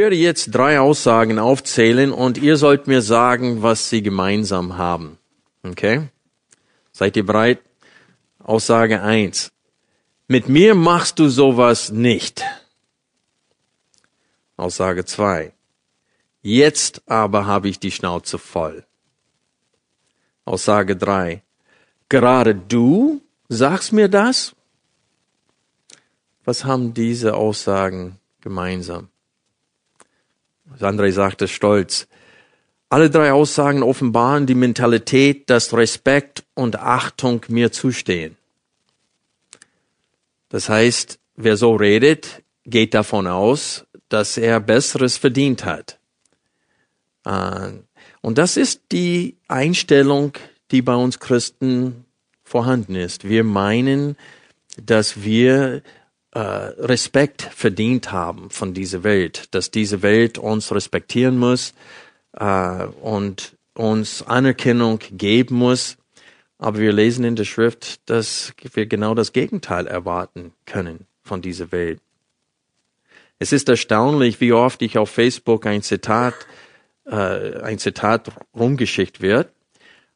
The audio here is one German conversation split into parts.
Werde jetzt drei Aussagen aufzählen und ihr sollt mir sagen, was sie gemeinsam haben. Okay? Seid ihr bereit? Aussage eins: Mit mir machst du sowas nicht. Aussage zwei: Jetzt aber habe ich die Schnauze voll. Aussage drei: Gerade du sagst mir das? Was haben diese Aussagen gemeinsam? André sagte stolz. Alle drei Aussagen offenbaren die Mentalität, dass Respekt und Achtung mir zustehen. Das heißt, wer so redet, geht davon aus, dass er Besseres verdient hat. Äh, und das ist die Einstellung, die bei uns Christen vorhanden ist. Wir meinen, dass wir Respekt verdient haben von dieser Welt, dass diese Welt uns respektieren muss äh, und uns Anerkennung geben muss. Aber wir lesen in der Schrift, dass wir genau das Gegenteil erwarten können von dieser Welt. Es ist erstaunlich, wie oft ich auf Facebook ein Zitat, äh, ein Zitat rumgeschickt wird.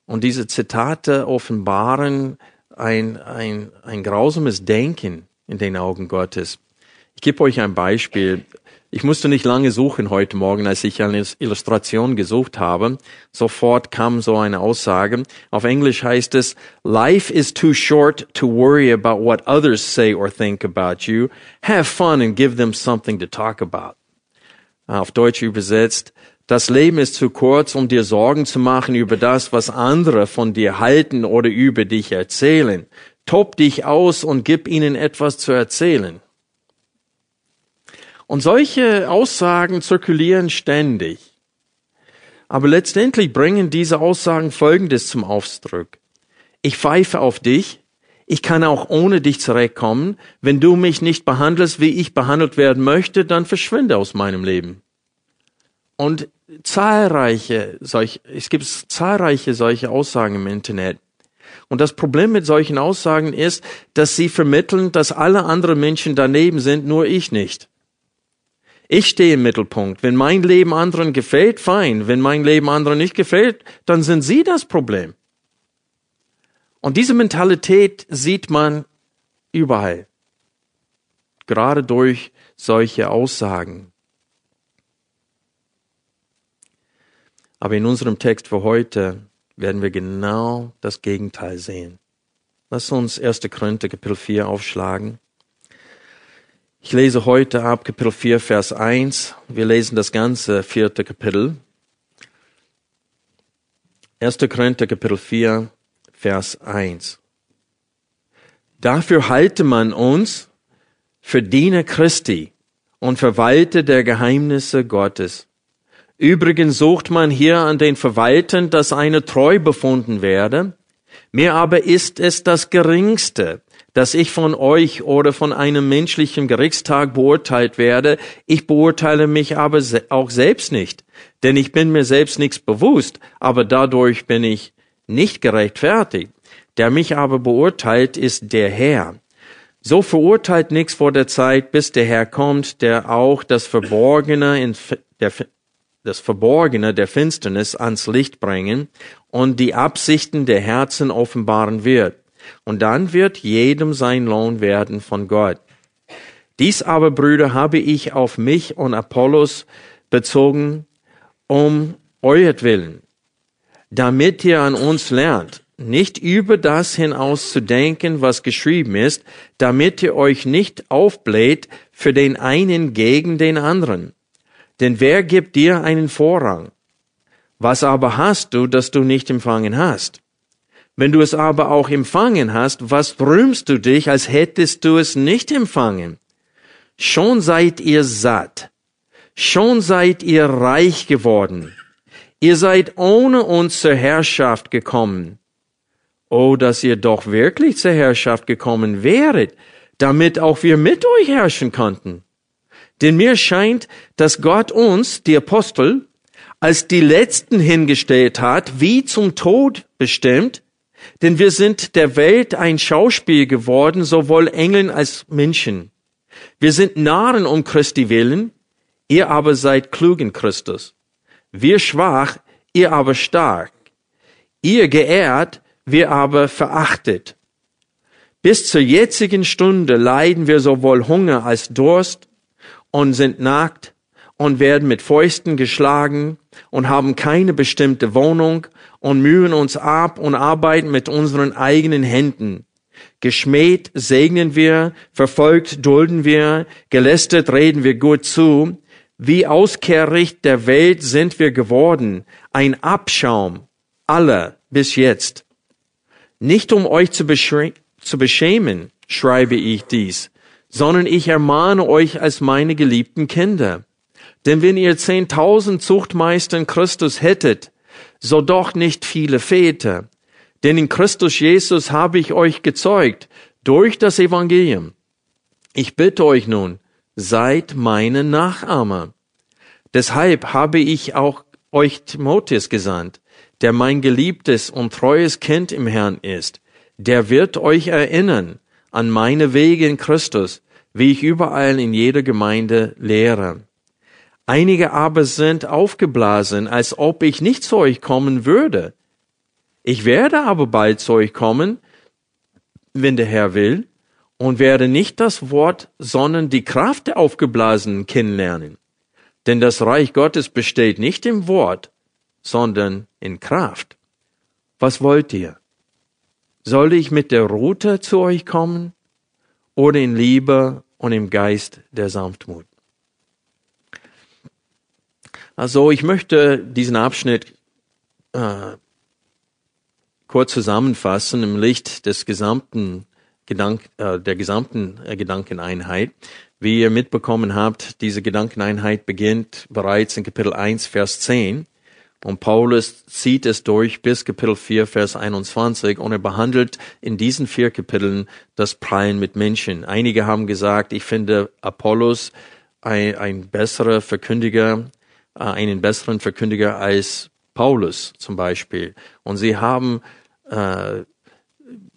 Und diese Zitate offenbaren ein, ein, ein grausames Denken in den Augen Gottes. Ich gebe euch ein Beispiel. Ich musste nicht lange suchen heute Morgen, als ich eine Illustration gesucht habe. Sofort kam so eine Aussage. Auf Englisch heißt es, Life is too short to worry about what others say or think about you. Have fun and give them something to talk about. Auf Deutsch übersetzt, das Leben ist zu kurz, um dir Sorgen zu machen über das, was andere von dir halten oder über dich erzählen. Tob dich aus und gib ihnen etwas zu erzählen. Und solche Aussagen zirkulieren ständig. Aber letztendlich bringen diese Aussagen Folgendes zum Ausdruck. Ich pfeife auf dich. Ich kann auch ohne dich zurechtkommen. Wenn du mich nicht behandelst, wie ich behandelt werden möchte, dann verschwinde aus meinem Leben. Und zahlreiche solche, es gibt zahlreiche solche Aussagen im Internet. Und das Problem mit solchen Aussagen ist, dass sie vermitteln, dass alle anderen Menschen daneben sind, nur ich nicht. Ich stehe im Mittelpunkt. Wenn mein Leben anderen gefällt, fein. Wenn mein Leben anderen nicht gefällt, dann sind sie das Problem. Und diese Mentalität sieht man überall. Gerade durch solche Aussagen. Aber in unserem Text für heute werden wir genau das Gegenteil sehen. Lass uns 1. Korinther Kapitel 4 aufschlagen. Ich lese heute ab Kapitel 4, Vers 1. Wir lesen das ganze vierte Kapitel. 1. Korinther Kapitel 4, Vers 1. Dafür halte man uns für Diener Christi und Verwalter der Geheimnisse Gottes. Übrigens sucht man hier an den Verwaltern, dass eine treu befunden werde. Mir aber ist es das Geringste, dass ich von euch oder von einem menschlichen Gerichtstag beurteilt werde. Ich beurteile mich aber auch selbst nicht, denn ich bin mir selbst nichts bewusst, aber dadurch bin ich nicht gerechtfertigt. Der mich aber beurteilt, ist der Herr. So verurteilt nichts vor der Zeit, bis der Herr kommt, der auch das Verborgene in der das Verborgene der Finsternis ans Licht bringen und die Absichten der Herzen offenbaren wird. Und dann wird jedem sein Lohn werden von Gott. Dies aber, Brüder, habe ich auf mich und Apollos bezogen, um euretwillen, damit ihr an uns lernt, nicht über das hinaus zu denken, was geschrieben ist, damit ihr euch nicht aufbläht für den einen gegen den anderen. Denn wer gibt dir einen Vorrang? Was aber hast du, das du nicht empfangen hast? Wenn du es aber auch empfangen hast, was rühmst du dich, als hättest du es nicht empfangen? Schon seid ihr satt. Schon seid ihr reich geworden. Ihr seid ohne uns zur Herrschaft gekommen. Oh, dass ihr doch wirklich zur Herrschaft gekommen wäret, damit auch wir mit euch herrschen konnten. Denn mir scheint, dass Gott uns, die Apostel, als die Letzten hingestellt hat, wie zum Tod bestimmt, denn wir sind der Welt ein Schauspiel geworden, sowohl Engeln als Menschen. Wir sind Narren um Christi willen, ihr aber seid klug in Christus. Wir schwach, ihr aber stark. Ihr geehrt, wir aber verachtet. Bis zur jetzigen Stunde leiden wir sowohl Hunger als Durst und sind nackt und werden mit Fäusten geschlagen und haben keine bestimmte Wohnung und mühen uns ab und arbeiten mit unseren eigenen Händen. Geschmäht segnen wir, verfolgt dulden wir, gelästert reden wir gut zu. Wie Auskehricht der Welt sind wir geworden, ein Abschaum aller bis jetzt. Nicht um euch zu beschämen, schreibe ich dies, sondern ich ermahne euch als meine geliebten Kinder. Denn wenn ihr zehntausend Zuchtmeister in Christus hättet, so doch nicht viele Väter. Denn in Christus Jesus habe ich euch gezeugt durch das Evangelium. Ich bitte euch nun, seid meine Nachahmer. Deshalb habe ich auch euch Timotheus gesandt, der mein geliebtes und treues Kind im Herrn ist, der wird euch erinnern an meine Wege in Christus, wie ich überall in jeder Gemeinde lehre. Einige aber sind aufgeblasen, als ob ich nicht zu euch kommen würde. Ich werde aber bald zu euch kommen, wenn der Herr will, und werde nicht das Wort, sondern die Kraft der Aufgeblasenen kennenlernen. Denn das Reich Gottes besteht nicht im Wort, sondern in Kraft. Was wollt ihr? Soll ich mit der Rute zu euch kommen oder in Liebe und im Geist der Sanftmut? Also ich möchte diesen Abschnitt äh, kurz zusammenfassen im Licht des gesamten Gedank, äh, der gesamten äh, Gedankeneinheit. Wie ihr mitbekommen habt, diese Gedankeneinheit beginnt bereits in Kapitel 1, Vers 10 und Paulus zieht es durch bis Kapitel 4, Vers 21 und er behandelt in diesen vier Kapiteln das Prallen mit Menschen. Einige haben gesagt, ich finde Apollos ein, ein besserer Verkündiger, äh, einen besseren Verkündiger als Paulus zum Beispiel. Und sie haben äh,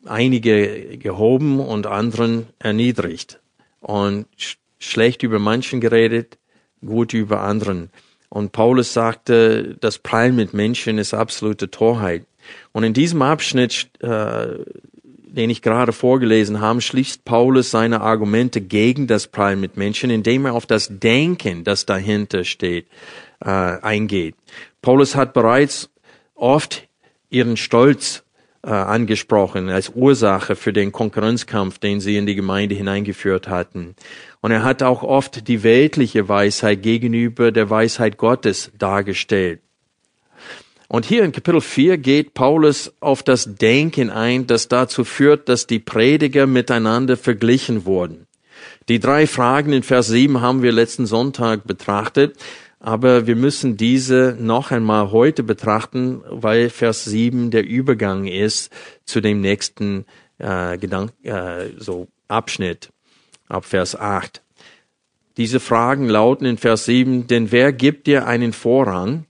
einige gehoben und anderen erniedrigt und sch schlecht über manchen geredet, gut über anderen. Und Paulus sagte, das Prallen mit Menschen ist absolute Torheit. Und in diesem Abschnitt, äh, den ich gerade vorgelesen habe, schließt Paulus seine Argumente gegen das Prallen mit Menschen, indem er auf das Denken, das dahinter steht, äh, eingeht. Paulus hat bereits oft ihren Stolz äh, angesprochen als Ursache für den Konkurrenzkampf, den sie in die Gemeinde hineingeführt hatten. Und er hat auch oft die weltliche Weisheit gegenüber der Weisheit Gottes dargestellt. Und hier in Kapitel 4 geht Paulus auf das Denken ein, das dazu führt, dass die Prediger miteinander verglichen wurden. Die drei Fragen in Vers 7 haben wir letzten Sonntag betrachtet, aber wir müssen diese noch einmal heute betrachten, weil Vers 7 der Übergang ist zu dem nächsten äh, Gedank äh, so Abschnitt ab Vers 8. Diese Fragen lauten in Vers 7, denn wer gibt dir einen Vorrang?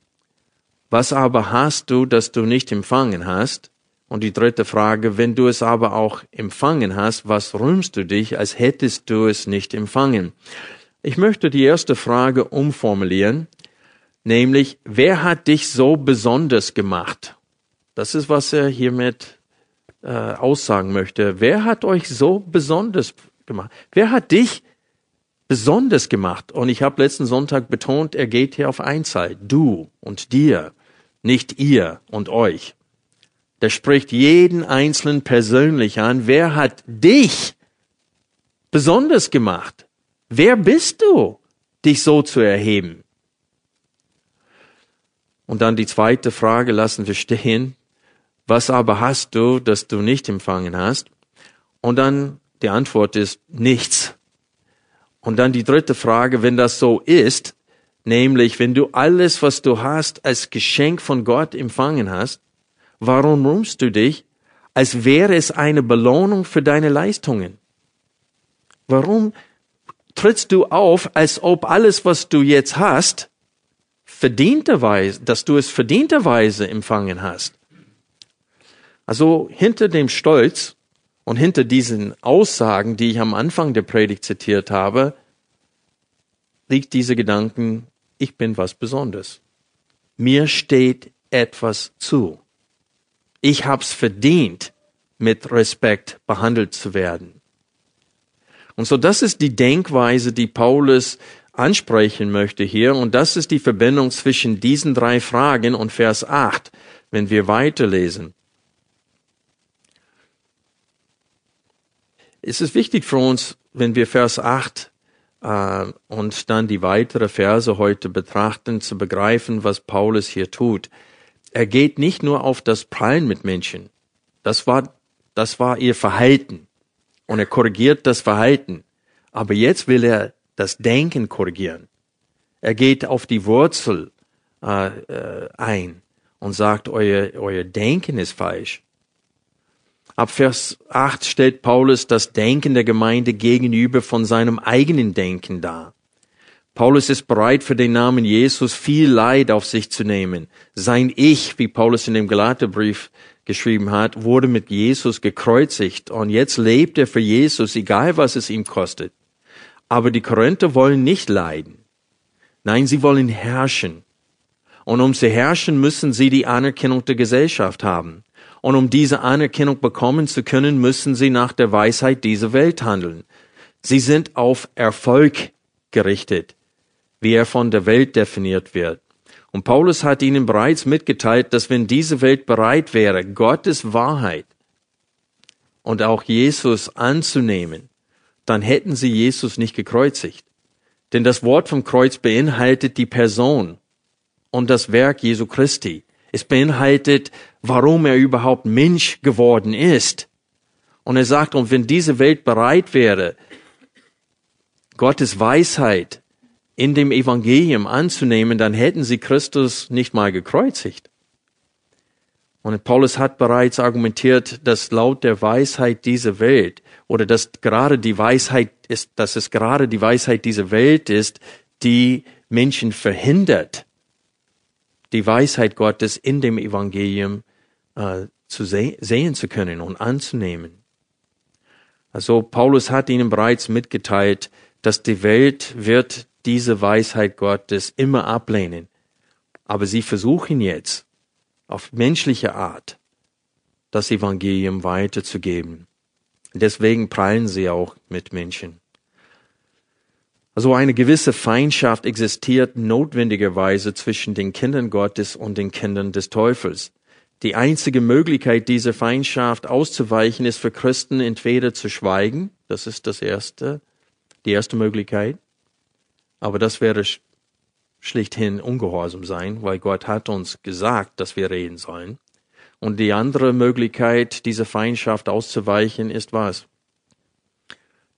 Was aber hast du, das du nicht empfangen hast? Und die dritte Frage, wenn du es aber auch empfangen hast, was rühmst du dich, als hättest du es nicht empfangen? Ich möchte die erste Frage umformulieren, nämlich, wer hat dich so besonders gemacht? Das ist, was er hiermit äh, aussagen möchte. Wer hat euch so besonders gemacht? Wer hat dich besonders gemacht? Und ich habe letzten Sonntag betont, er geht hier auf Einzeit. Du und dir. nicht ihr und euch. Der spricht jeden Einzelnen persönlich an. Wer hat dich besonders gemacht? Wer bist du, dich so zu erheben? Und dann die zweite Frage lassen wir stehen. Was aber hast du, das du nicht empfangen hast? Und dann die Antwort ist nichts. Und dann die dritte Frage, wenn das so ist, nämlich wenn du alles, was du hast, als Geschenk von Gott empfangen hast, warum rühmst du dich, als wäre es eine Belohnung für deine Leistungen? Warum trittst du auf, als ob alles, was du jetzt hast, verdienterweise, dass du es verdienterweise empfangen hast? Also hinter dem Stolz und hinter diesen Aussagen, die ich am Anfang der Predigt zitiert habe, liegt dieser Gedanken, ich bin was Besonderes. Mir steht etwas zu. Ich hab's verdient, mit Respekt behandelt zu werden. Und so das ist die Denkweise, die Paulus ansprechen möchte hier. Und das ist die Verbindung zwischen diesen drei Fragen und Vers 8, wenn wir weiterlesen. Es ist wichtig für uns, wenn wir Vers 8 äh, und dann die weitere Verse heute betrachten, zu begreifen, was Paulus hier tut. Er geht nicht nur auf das Prallen mit Menschen. Das war, das war ihr Verhalten. Und er korrigiert das Verhalten. Aber jetzt will er das Denken korrigieren. Er geht auf die Wurzel äh, äh, ein und sagt, euer, euer Denken ist falsch. Ab Vers 8 stellt Paulus das Denken der Gemeinde gegenüber von seinem eigenen Denken dar. Paulus ist bereit, für den Namen Jesus viel Leid auf sich zu nehmen. Sein Ich, wie Paulus in dem Galaterbrief geschrieben hat, wurde mit Jesus gekreuzigt und jetzt lebt er für Jesus, egal was es ihm kostet. Aber die Korinther wollen nicht leiden. Nein, sie wollen herrschen. Und um zu herrschen, müssen sie die Anerkennung der Gesellschaft haben. Und um diese Anerkennung bekommen zu können, müssen sie nach der Weisheit dieser Welt handeln. Sie sind auf Erfolg gerichtet, wie er von der Welt definiert wird. Und Paulus hat ihnen bereits mitgeteilt, dass wenn diese Welt bereit wäre, Gottes Wahrheit und auch Jesus anzunehmen, dann hätten sie Jesus nicht gekreuzigt. Denn das Wort vom Kreuz beinhaltet die Person und das Werk Jesu Christi. Es beinhaltet, warum er überhaupt Mensch geworden ist. Und er sagt, und wenn diese Welt bereit wäre, Gottes Weisheit in dem Evangelium anzunehmen, dann hätten sie Christus nicht mal gekreuzigt. Und Paulus hat bereits argumentiert, dass laut der Weisheit dieser Welt oder dass gerade die Weisheit ist, dass es gerade die Weisheit dieser Welt ist, die Menschen verhindert, die Weisheit Gottes in dem Evangelium äh, zu se sehen zu können und anzunehmen. Also Paulus hat ihnen bereits mitgeteilt, dass die Welt wird diese Weisheit Gottes immer ablehnen. Aber sie versuchen jetzt auf menschliche Art das Evangelium weiterzugeben. Deswegen prallen sie auch mit Menschen. Also eine gewisse Feindschaft existiert notwendigerweise zwischen den Kindern Gottes und den Kindern des Teufels. Die einzige Möglichkeit, diese Feindschaft auszuweichen, ist für Christen entweder zu schweigen, das ist das erste, die erste Möglichkeit, aber das wäre schlichthin ungehorsam sein, weil Gott hat uns gesagt, dass wir reden sollen. Und die andere Möglichkeit, diese Feindschaft auszuweichen, ist was?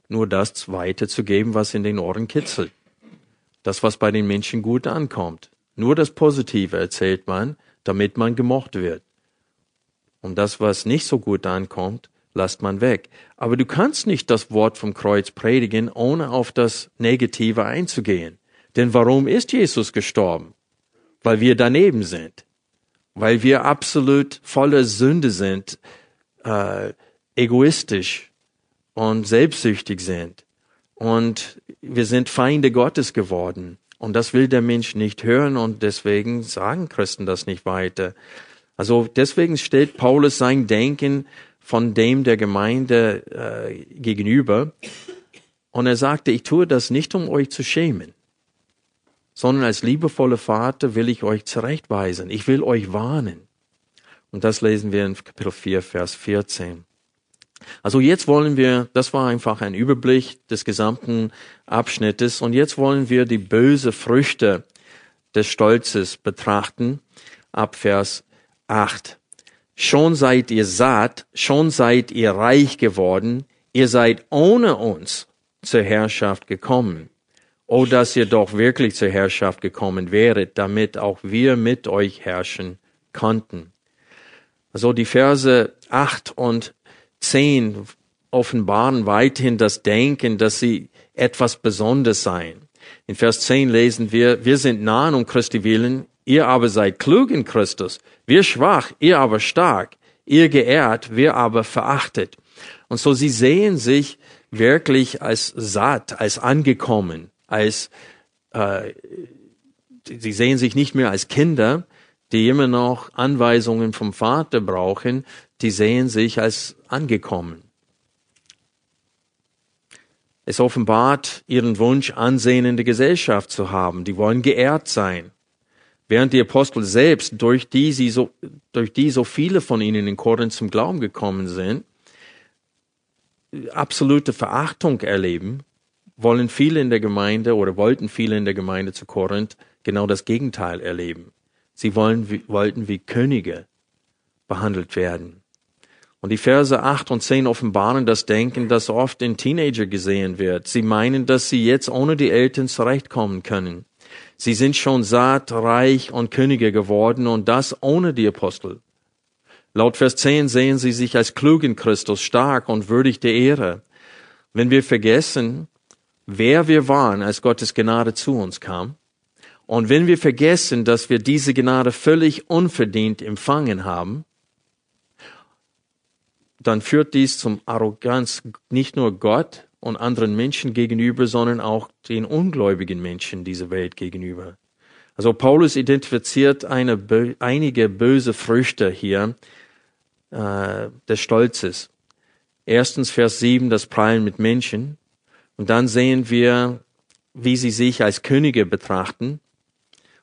nur das weiterzugeben, was in den Ohren kitzelt. Das, was bei den Menschen gut ankommt. Nur das Positive erzählt man, damit man gemocht wird. Und das, was nicht so gut ankommt, lasst man weg. Aber du kannst nicht das Wort vom Kreuz predigen, ohne auf das Negative einzugehen. Denn warum ist Jesus gestorben? Weil wir daneben sind. Weil wir absolut voller Sünde sind, äh, egoistisch, und selbstsüchtig sind. Und wir sind Feinde Gottes geworden. Und das will der Mensch nicht hören und deswegen sagen Christen das nicht weiter. Also deswegen stellt Paulus sein Denken von dem der Gemeinde äh, gegenüber. Und er sagte, ich tue das nicht, um euch zu schämen, sondern als liebevoller Vater will ich euch zurechtweisen. Ich will euch warnen. Und das lesen wir in Kapitel 4, Vers 14. Also jetzt wollen wir, das war einfach ein Überblick des gesamten Abschnittes, und jetzt wollen wir die böse Früchte des Stolzes betrachten, ab Vers 8. Schon seid ihr satt, schon seid ihr reich geworden, ihr seid ohne uns zur Herrschaft gekommen. Oh, dass ihr doch wirklich zur Herrschaft gekommen wäret, damit auch wir mit euch herrschen konnten. Also die Verse 8 und 10 offenbaren weiterhin das Denken, dass sie etwas Besonderes seien. In Vers 10 lesen wir, wir sind nahen um Christi willen, ihr aber seid klug in Christus, wir schwach, ihr aber stark, ihr geehrt, wir aber verachtet. Und so sie sehen sich wirklich als satt, als angekommen, als äh, sie sehen sich nicht mehr als Kinder, die immer noch Anweisungen vom Vater brauchen, die sehen sich als angekommen. Es offenbart ihren Wunsch, Ansehen in der Gesellschaft zu haben. Die wollen geehrt sein. Während die Apostel selbst, durch die, sie so, durch die so viele von ihnen in Korinth zum Glauben gekommen sind, absolute Verachtung erleben, wollen viele in der Gemeinde oder wollten viele in der Gemeinde zu Korinth genau das Gegenteil erleben. Sie wollen, wollten wie Könige behandelt werden. Und die Verse 8 und 10 offenbaren das Denken, das oft in Teenager gesehen wird. Sie meinen, dass sie jetzt ohne die Eltern zurechtkommen können. Sie sind schon satt, reich und Könige geworden und das ohne die Apostel. Laut Vers 10 sehen sie sich als klug in Christus, stark und würdig der Ehre. Wenn wir vergessen, wer wir waren, als Gottes Gnade zu uns kam, und wenn wir vergessen, dass wir diese Gnade völlig unverdient empfangen haben, dann führt dies zum Arroganz nicht nur Gott und anderen Menschen gegenüber, sondern auch den ungläubigen Menschen dieser Welt gegenüber. Also Paulus identifiziert eine, einige böse Früchte hier äh, des Stolzes. Erstens Vers 7, das Prallen mit Menschen. Und dann sehen wir, wie sie sich als Könige betrachten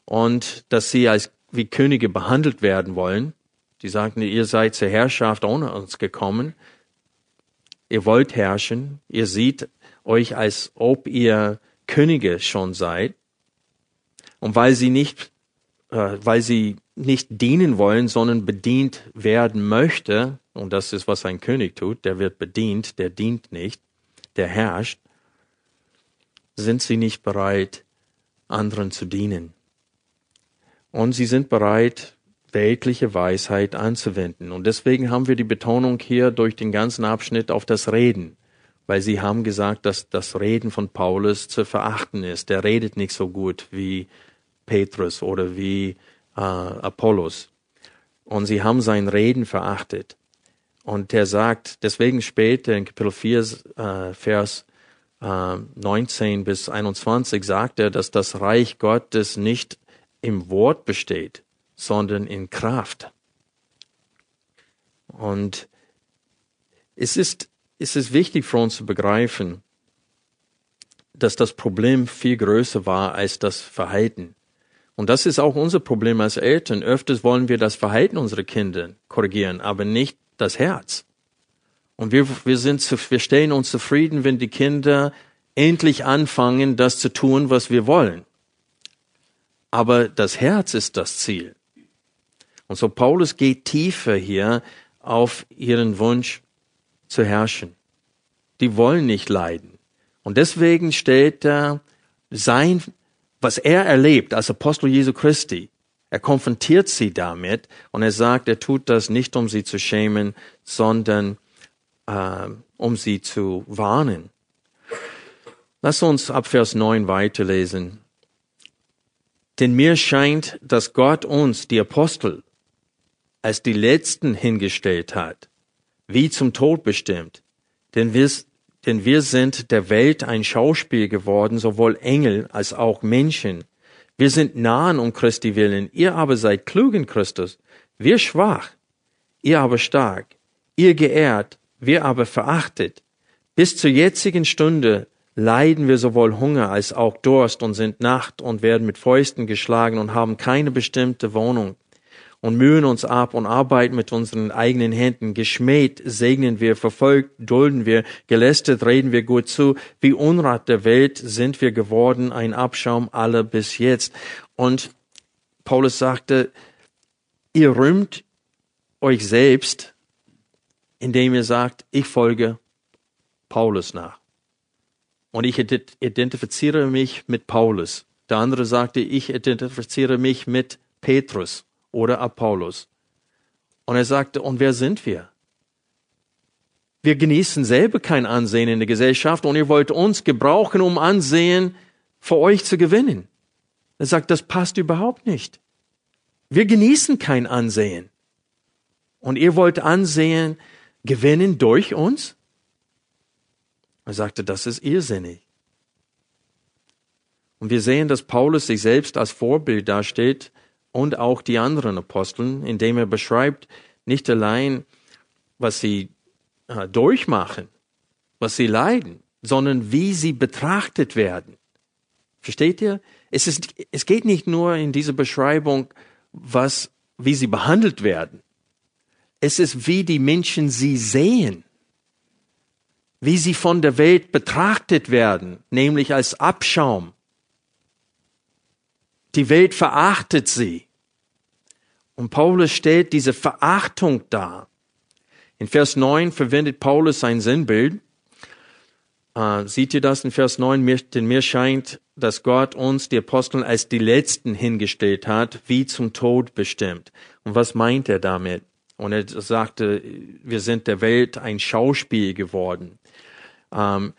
und dass sie als wie Könige behandelt werden wollen. Die sagten, ihr seid zur Herrschaft ohne uns gekommen. Ihr wollt herrschen. Ihr seht euch, als ob ihr Könige schon seid. Und weil sie nicht, äh, weil sie nicht dienen wollen, sondern bedient werden möchte, und das ist, was ein König tut, der wird bedient, der dient nicht, der herrscht, sind sie nicht bereit, anderen zu dienen. Und sie sind bereit, weltliche Weisheit anzuwenden. Und deswegen haben wir die Betonung hier durch den ganzen Abschnitt auf das Reden, weil sie haben gesagt, dass das Reden von Paulus zu verachten ist. Der redet nicht so gut wie Petrus oder wie äh, Apollos. Und sie haben sein Reden verachtet. Und er sagt, deswegen später in Kapitel 4, äh, Vers äh, 19 bis 21 sagt er, dass das Reich Gottes nicht im Wort besteht, sondern in Kraft. Und es ist, es ist wichtig für uns zu begreifen, dass das Problem viel größer war als das Verhalten. Und das ist auch unser Problem als Eltern. Öfters wollen wir das Verhalten unserer Kinder korrigieren, aber nicht das Herz. Und wir, wir sind, wir stellen uns zufrieden, wenn die Kinder endlich anfangen, das zu tun, was wir wollen. Aber das Herz ist das Ziel. Und so Paulus geht tiefer hier auf ihren Wunsch zu herrschen. Die wollen nicht leiden. Und deswegen stellt er sein, was er erlebt als Apostel Jesu Christi, er konfrontiert sie damit und er sagt, er tut das nicht, um sie zu schämen, sondern äh, um sie zu warnen. Lass uns ab Vers 9 weiterlesen. Denn mir scheint, dass Gott uns, die Apostel, als die Letzten hingestellt hat, wie zum Tod bestimmt. Denn wir, denn wir sind der Welt ein Schauspiel geworden, sowohl Engel als auch Menschen. Wir sind nahen um Christi willen, ihr aber seid klug in Christus. Wir schwach, ihr aber stark. Ihr geehrt, wir aber verachtet. Bis zur jetzigen Stunde leiden wir sowohl Hunger als auch Durst und sind Nacht und werden mit Fäusten geschlagen und haben keine bestimmte Wohnung und mühen uns ab und arbeiten mit unseren eigenen Händen. Geschmäht segnen wir, verfolgt dulden wir, gelästet reden wir gut zu. Wie Unrat der Welt sind wir geworden, ein Abschaum aller bis jetzt. Und Paulus sagte, ihr rühmt euch selbst, indem ihr sagt, ich folge Paulus nach. Und ich identifiziere mich mit Paulus. Der andere sagte, ich identifiziere mich mit Petrus oder Apollos. Und er sagte, und wer sind wir? Wir genießen selber kein Ansehen in der Gesellschaft und ihr wollt uns gebrauchen, um Ansehen für euch zu gewinnen. Er sagt, das passt überhaupt nicht. Wir genießen kein Ansehen. Und ihr wollt Ansehen gewinnen durch uns? Er sagte, das ist irrsinnig. Und wir sehen, dass Paulus sich selbst als Vorbild darstellt und auch die anderen Aposteln, indem er beschreibt nicht allein, was sie äh, durchmachen, was sie leiden, sondern wie sie betrachtet werden. Versteht ihr? Es, ist, es geht nicht nur in dieser Beschreibung, was, wie sie behandelt werden. Es ist, wie die Menschen sie sehen, wie sie von der Welt betrachtet werden, nämlich als Abschaum. Die Welt verachtet sie. Und Paulus stellt diese Verachtung dar. In Vers 9 verwendet Paulus sein Sinnbild. Äh, seht ihr das in Vers 9? Mir, denn mir scheint, dass Gott uns, die Aposteln, als die Letzten hingestellt hat, wie zum Tod bestimmt. Und was meint er damit? Und er sagte, wir sind der Welt ein Schauspiel geworden. Ähm,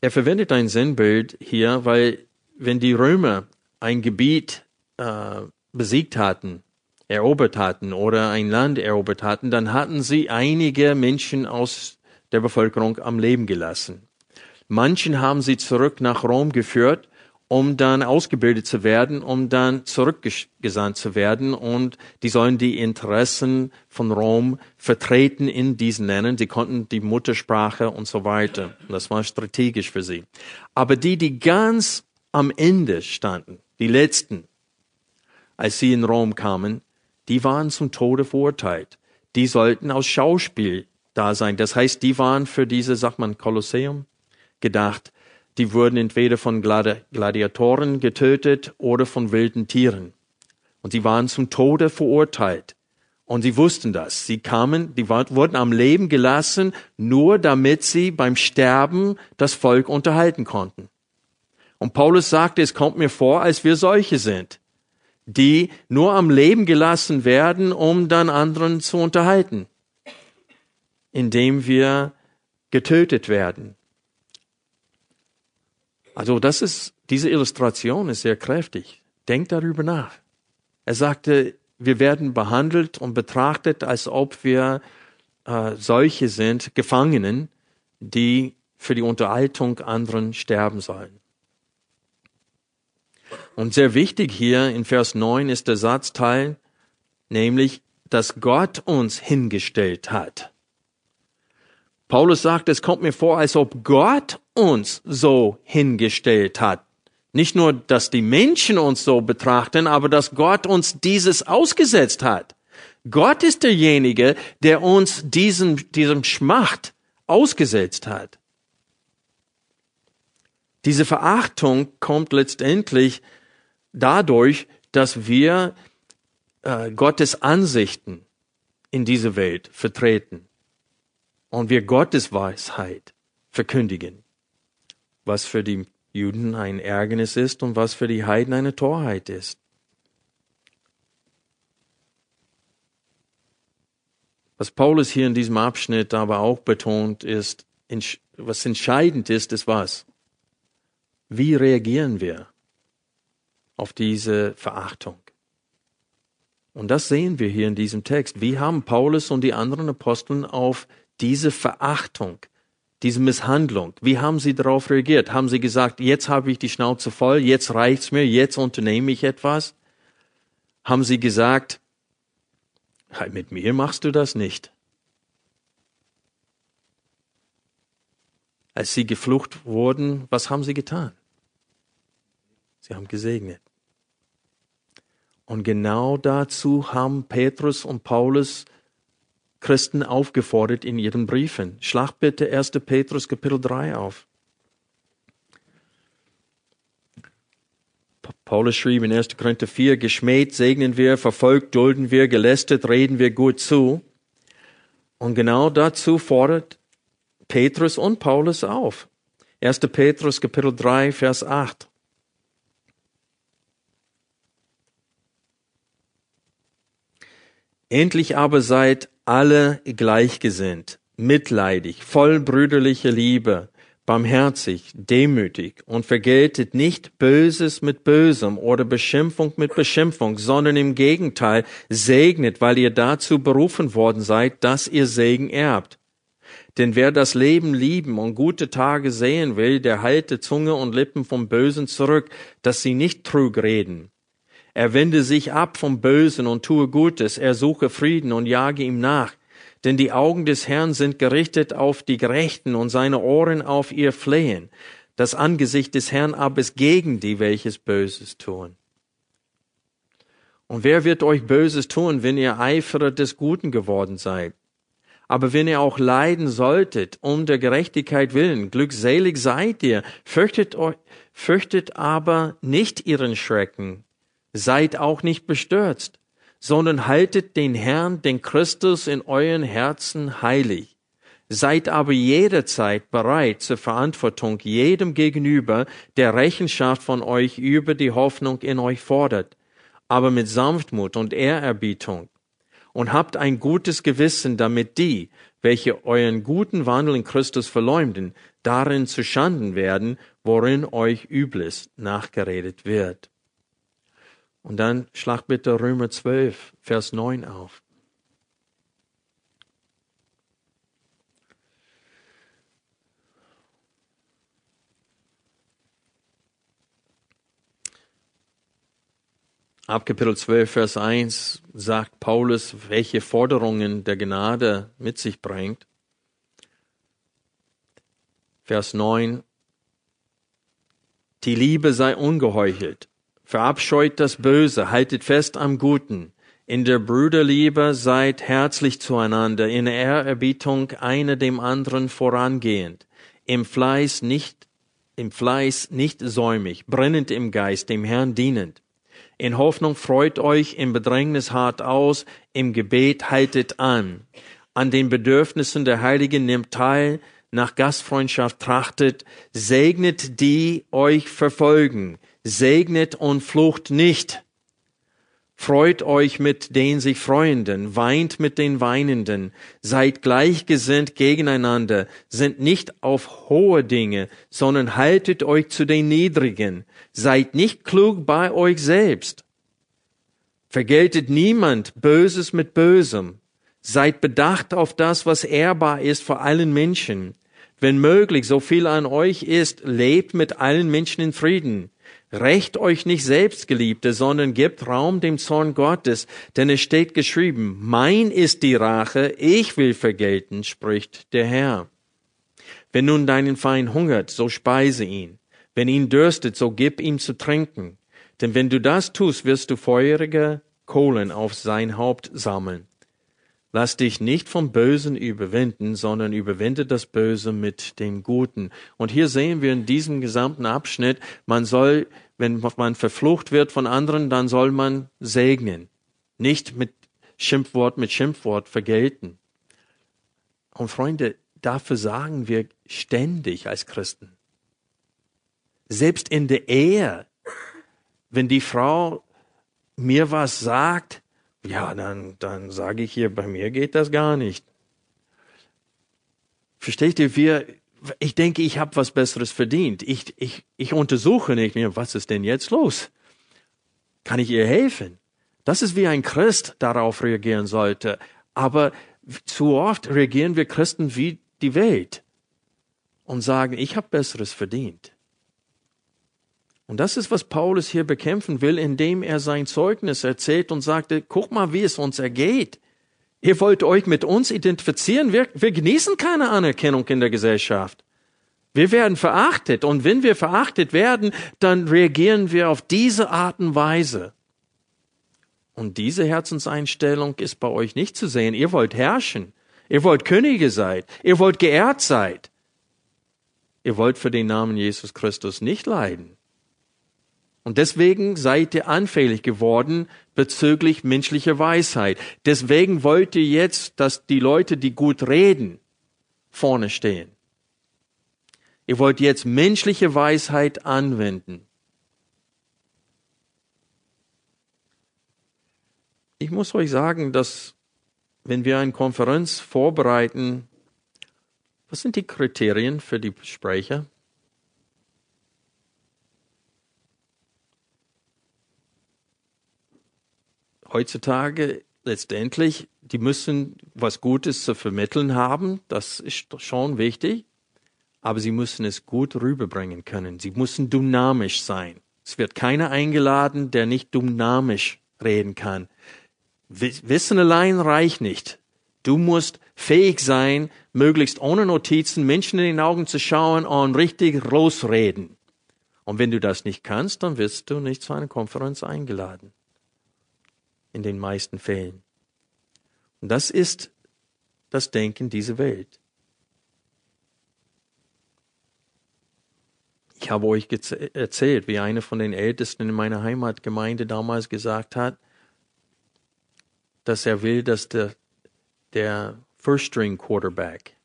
er verwendet ein Sinnbild hier, weil wenn die Römer ein Gebiet äh, besiegt hatten, erobert hatten oder ein Land erobert hatten, dann hatten sie einige Menschen aus der Bevölkerung am Leben gelassen. Manchen haben sie zurück nach Rom geführt, um dann ausgebildet zu werden, um dann zurückgesandt zu werden und die sollen die Interessen von Rom vertreten in diesen Ländern. Sie konnten die Muttersprache und so weiter. Das war strategisch für sie. Aber die, die ganz am Ende standen, die letzten, als sie in Rom kamen, die waren zum Tode verurteilt. Die sollten aus Schauspiel da sein. Das heißt, die waren für diese, sagt man, Kolosseum gedacht. Die wurden entweder von Gladiatoren getötet oder von wilden Tieren. Und sie waren zum Tode verurteilt. Und sie wussten das. Sie kamen, die wurden am Leben gelassen, nur damit sie beim Sterben das Volk unterhalten konnten. Und Paulus sagte, es kommt mir vor, als wir solche sind die nur am Leben gelassen werden, um dann anderen zu unterhalten, indem wir getötet werden. Also das ist, diese Illustration ist sehr kräftig. Denkt darüber nach. Er sagte, wir werden behandelt und betrachtet, als ob wir äh, solche sind, Gefangenen, die für die Unterhaltung anderen sterben sollen. Und sehr wichtig hier in Vers 9 ist der Satzteil, nämlich, dass Gott uns hingestellt hat. Paulus sagt, es kommt mir vor, als ob Gott uns so hingestellt hat. Nicht nur, dass die Menschen uns so betrachten, aber dass Gott uns dieses ausgesetzt hat. Gott ist derjenige, der uns diesem, diesem Schmacht ausgesetzt hat. Diese Verachtung kommt letztendlich dadurch, dass wir äh, Gottes Ansichten in diese Welt vertreten und wir Gottes Weisheit verkündigen, was für die Juden ein Ärgernis ist und was für die Heiden eine Torheit ist. Was Paulus hier in diesem Abschnitt aber auch betont ist, was entscheidend ist, ist was? Wie reagieren wir? auf diese Verachtung. Und das sehen wir hier in diesem Text. Wie haben Paulus und die anderen Aposteln auf diese Verachtung, diese Misshandlung, wie haben sie darauf reagiert? Haben sie gesagt, jetzt habe ich die Schnauze voll, jetzt reicht's mir, jetzt unternehme ich etwas? Haben sie gesagt, mit mir machst du das nicht? Als sie geflucht wurden, was haben sie getan? Sie haben gesegnet. Und genau dazu haben Petrus und Paulus Christen aufgefordert in ihren Briefen. Schlag bitte 1. Petrus Kapitel 3 auf. Paulus schrieb in 1. Korinther 4, geschmäht segnen wir, verfolgt dulden wir, gelästet reden wir gut zu. Und genau dazu fordert Petrus und Paulus auf. 1. Petrus Kapitel 3, Vers 8. Endlich aber seid alle gleichgesinnt, mitleidig, voll brüderlicher Liebe, barmherzig, demütig und vergeltet nicht Böses mit Bösem oder Beschimpfung mit Beschimpfung, sondern im Gegenteil segnet, weil ihr dazu berufen worden seid, dass ihr Segen erbt. Denn wer das Leben lieben und gute Tage sehen will, der halte Zunge und Lippen vom Bösen zurück, dass sie nicht trug reden. Er wende sich ab vom Bösen und tue Gutes, er suche Frieden und jage ihm nach. Denn die Augen des Herrn sind gerichtet auf die Gerechten und seine Ohren auf ihr Flehen. Das Angesicht des Herrn aber ist gegen die, welches Böses tun. Und wer wird euch Böses tun, wenn ihr Eiferer des Guten geworden seid? Aber wenn ihr auch leiden solltet, um der Gerechtigkeit willen, glückselig seid ihr, fürchtet euch, fürchtet aber nicht ihren Schrecken, Seid auch nicht bestürzt, sondern haltet den Herrn, den Christus in euren Herzen heilig. Seid aber jederzeit bereit zur Verantwortung jedem gegenüber, der Rechenschaft von euch über die Hoffnung in euch fordert, aber mit Sanftmut und Ehrerbietung. Und habt ein gutes Gewissen, damit die, welche euren guten Wandel in Christus verleumden, darin zu Schanden werden, worin euch Übles nachgeredet wird. Und dann schlag bitte Römer 12, Vers 9 auf. Ab Kapitel 12, Vers 1 sagt Paulus, welche Forderungen der Gnade mit sich bringt. Vers 9. Die Liebe sei ungeheuchelt. Verabscheut das Böse, haltet fest am Guten. In der Brüderliebe seid herzlich zueinander, in Ehrerbietung einer dem anderen vorangehend, im Fleiß nicht, im Fleiß nicht säumig, brennend im Geist, dem Herrn dienend. In Hoffnung freut euch, im Bedrängnis hart aus, im Gebet haltet an. An den Bedürfnissen der Heiligen nimmt teil, nach Gastfreundschaft trachtet, segnet die euch verfolgen, segnet und flucht nicht. Freut euch mit den sich Freuenden, weint mit den Weinenden, seid gleichgesinnt gegeneinander, sind nicht auf hohe Dinge, sondern haltet euch zu den Niedrigen, seid nicht klug bei euch selbst. Vergeltet niemand Böses mit Bösem, seid bedacht auf das, was ehrbar ist vor allen Menschen. Wenn möglich, so viel an euch ist, lebt mit allen Menschen in Frieden. Recht euch nicht selbst, Geliebte, sondern gebt Raum dem Zorn Gottes, denn es steht geschrieben, mein ist die Rache, ich will vergelten, spricht der Herr. Wenn nun deinen Feind hungert, so speise ihn. Wenn ihn dürstet, so gib ihm zu trinken. Denn wenn du das tust, wirst du feurige Kohlen auf sein Haupt sammeln. Lass dich nicht vom Bösen überwinden, sondern überwinde das Böse mit dem Guten. Und hier sehen wir in diesem gesamten Abschnitt, man soll, wenn man verflucht wird von anderen, dann soll man segnen. Nicht mit Schimpfwort mit Schimpfwort vergelten. Und Freunde, dafür sagen wir ständig als Christen. Selbst in der Ehe, wenn die Frau mir was sagt, ja, dann, dann sage ich hier, bei mir geht das gar nicht. Versteht ihr, wir, ich denke, ich habe was Besseres verdient. Ich, ich, ich untersuche nicht mehr, was ist denn jetzt los? Kann ich ihr helfen? Das ist wie ein Christ darauf reagieren sollte. Aber zu oft reagieren wir Christen wie die Welt und sagen, ich habe Besseres verdient. Und das ist, was Paulus hier bekämpfen will, indem er sein Zeugnis erzählt und sagte, guck mal, wie es uns ergeht. Ihr wollt euch mit uns identifizieren, wir, wir genießen keine Anerkennung in der Gesellschaft. Wir werden verachtet und wenn wir verachtet werden, dann reagieren wir auf diese Art und Weise. Und diese Herzenseinstellung ist bei euch nicht zu sehen. Ihr wollt herrschen. Ihr wollt Könige seid. Ihr wollt geehrt seid. Ihr wollt für den Namen Jesus Christus nicht leiden. Und deswegen seid ihr anfällig geworden bezüglich menschlicher Weisheit. Deswegen wollt ihr jetzt, dass die Leute, die gut reden, vorne stehen. Ihr wollt jetzt menschliche Weisheit anwenden. Ich muss euch sagen, dass wenn wir eine Konferenz vorbereiten, was sind die Kriterien für die Sprecher? Heutzutage letztendlich, die müssen was Gutes zu vermitteln haben, das ist schon wichtig, aber sie müssen es gut rüberbringen können. Sie müssen dynamisch sein. Es wird keiner eingeladen, der nicht dynamisch reden kann. Wissen allein reicht nicht. Du musst fähig sein, möglichst ohne Notizen Menschen in den Augen zu schauen und richtig losreden. Und wenn du das nicht kannst, dann wirst du nicht zu einer Konferenz eingeladen. In den meisten Fällen. Und das ist das Denken dieser Welt. Ich habe euch erzählt, wie einer von den Ältesten in meiner Heimatgemeinde damals gesagt hat, dass er will, dass der, der First String Quarterback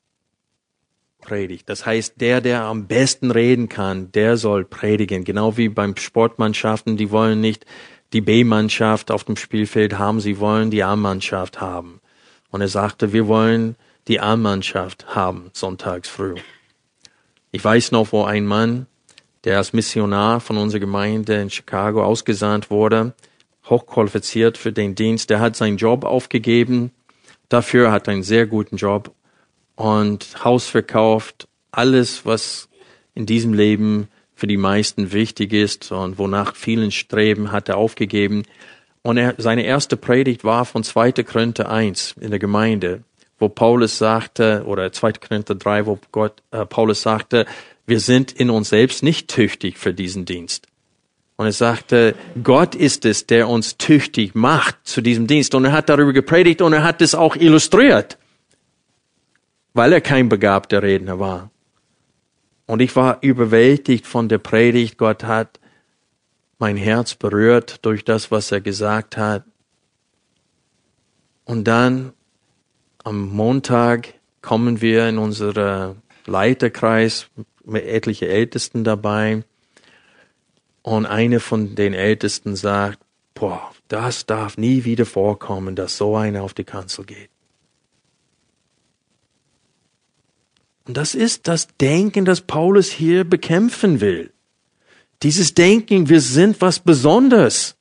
predigt. Das heißt, der, der am besten reden kann, der soll predigen. Genau wie beim Sportmannschaften, die wollen nicht die B-Mannschaft auf dem Spielfeld haben, sie wollen die A-Mannschaft haben. Und er sagte, wir wollen die A-Mannschaft haben, sonntags früh. Ich weiß noch, wo ein Mann, der als Missionar von unserer Gemeinde in Chicago ausgesandt wurde, hochqualifiziert für den Dienst. Der hat seinen Job aufgegeben. Dafür hat er einen sehr guten Job und Haus verkauft. Alles, was in diesem Leben für die meisten wichtig ist und wonach vielen streben, hat er aufgegeben. Und er, seine erste Predigt war von 2. Korinther 1 in der Gemeinde, wo Paulus sagte, oder 2. Korinther 3, wo Gott, äh, Paulus sagte, wir sind in uns selbst nicht tüchtig für diesen Dienst. Und er sagte, Gott ist es, der uns tüchtig macht zu diesem Dienst. Und er hat darüber gepredigt und er hat es auch illustriert, weil er kein begabter Redner war. Und ich war überwältigt von der Predigt. Gott hat mein Herz berührt durch das, was er gesagt hat. Und dann am Montag kommen wir in unseren Leiterkreis mit etlichen Ältesten dabei. Und eine von den Ältesten sagt, boah, das darf nie wieder vorkommen, dass so einer auf die Kanzel geht. Und das ist das Denken, das Paulus hier bekämpfen will. Dieses Denken, wir sind was Besonderes.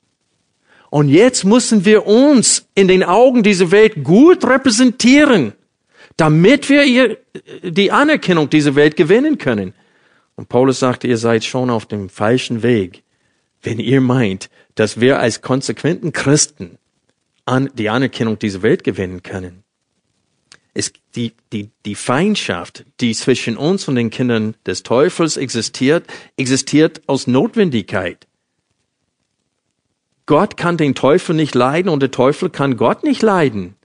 Und jetzt müssen wir uns in den Augen dieser Welt gut repräsentieren, damit wir ihr, die Anerkennung dieser Welt gewinnen können. Und Paulus sagte, ihr seid schon auf dem falschen Weg, wenn ihr meint, dass wir als konsequenten Christen an die Anerkennung dieser Welt gewinnen können. Es, die, die, die Feindschaft, die zwischen uns und den Kindern des Teufels existiert, existiert aus Notwendigkeit. Gott kann den Teufel nicht leiden und der Teufel kann Gott nicht leiden.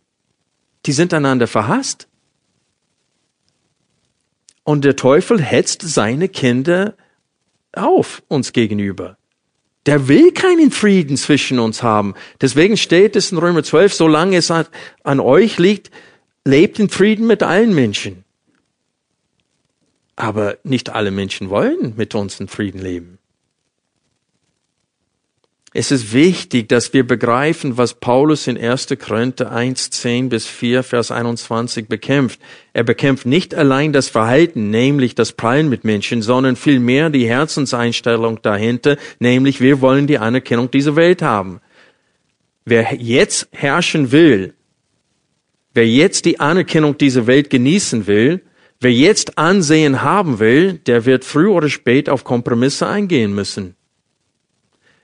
Die sind einander verhasst. Und der Teufel hetzt seine Kinder auf uns gegenüber. Der will keinen Frieden zwischen uns haben. Deswegen steht es in Römer 12, solange es an euch liegt, lebt in Frieden mit allen Menschen. Aber nicht alle Menschen wollen mit uns in Frieden leben. Es ist wichtig, dass wir begreifen, was Paulus in 1. Korinther 1, 10 bis 4, Vers 21 bekämpft. Er bekämpft nicht allein das Verhalten, nämlich das Prallen mit Menschen, sondern vielmehr die Herzenseinstellung dahinter, nämlich wir wollen die Anerkennung dieser Welt haben. Wer jetzt herrschen will, wer jetzt die Anerkennung dieser Welt genießen will, wer jetzt Ansehen haben will, der wird früh oder spät auf Kompromisse eingehen müssen.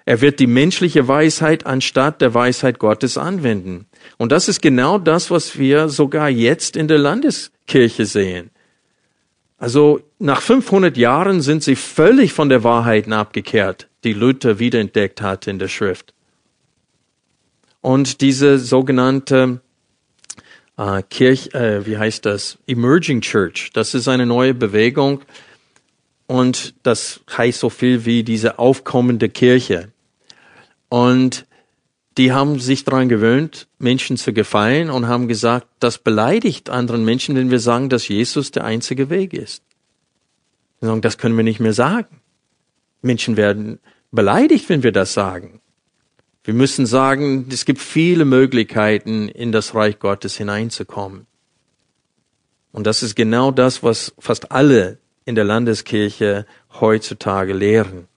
Er wird die menschliche Weisheit anstatt der Weisheit Gottes anwenden. Und das ist genau das, was wir sogar jetzt in der Landeskirche sehen. Also nach 500 Jahren sind sie völlig von der Wahrheit abgekehrt, die Luther wiederentdeckt hat in der Schrift. Und diese sogenannte äh, Kirch, äh, wie heißt das? Emerging Church. Das ist eine neue Bewegung und das heißt so viel wie diese aufkommende Kirche. Und die haben sich daran gewöhnt, Menschen zu gefallen und haben gesagt, das beleidigt anderen Menschen, wenn wir sagen, dass Jesus der einzige Weg ist. Sie sagen, das können wir nicht mehr sagen. Menschen werden beleidigt, wenn wir das sagen. Wir müssen sagen, es gibt viele Möglichkeiten, in das Reich Gottes hineinzukommen. Und das ist genau das, was fast alle in der Landeskirche heutzutage lehren.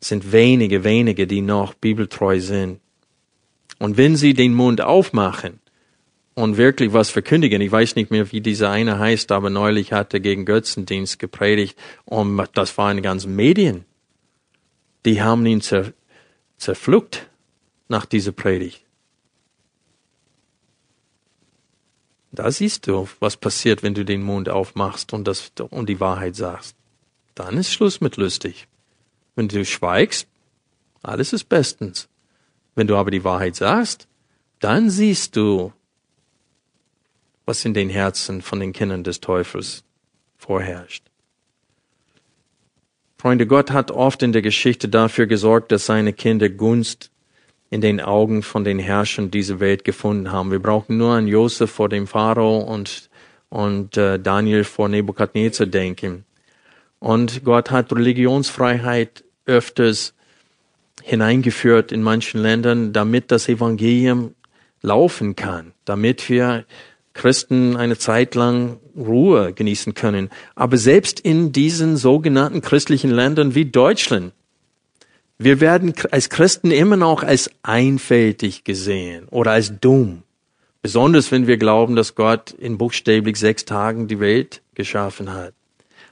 Es sind wenige, wenige, die noch bibeltreu sind. Und wenn sie den Mund aufmachen und wirklich was verkündigen, ich weiß nicht mehr, wie dieser eine heißt, aber neulich hat er gegen Götzendienst gepredigt und das war in den ganzen Medien. Die haben ihn zerpflückt nach dieser Predigt. Da siehst du, was passiert, wenn du den Mund aufmachst und, das, und die Wahrheit sagst. Dann ist Schluss mit lustig. Wenn du schweigst, alles ist bestens. Wenn du aber die Wahrheit sagst, dann siehst du, was in den Herzen von den Kindern des Teufels vorherrscht. Freunde, Gott hat oft in der Geschichte dafür gesorgt, dass seine Kinder Gunst in den Augen von den Herrschern dieser Welt gefunden haben. Wir brauchen nur an Josef vor dem Pharao und, und äh, Daniel vor Nebukadnezar denken. Und Gott hat Religionsfreiheit öfters hineingeführt in manchen Ländern, damit das Evangelium laufen kann, damit wir Christen eine Zeit lang Ruhe genießen können. Aber selbst in diesen sogenannten christlichen Ländern wie Deutschland, wir werden als Christen immer noch als einfältig gesehen oder als dumm. Besonders wenn wir glauben, dass Gott in buchstäblich sechs Tagen die Welt geschaffen hat.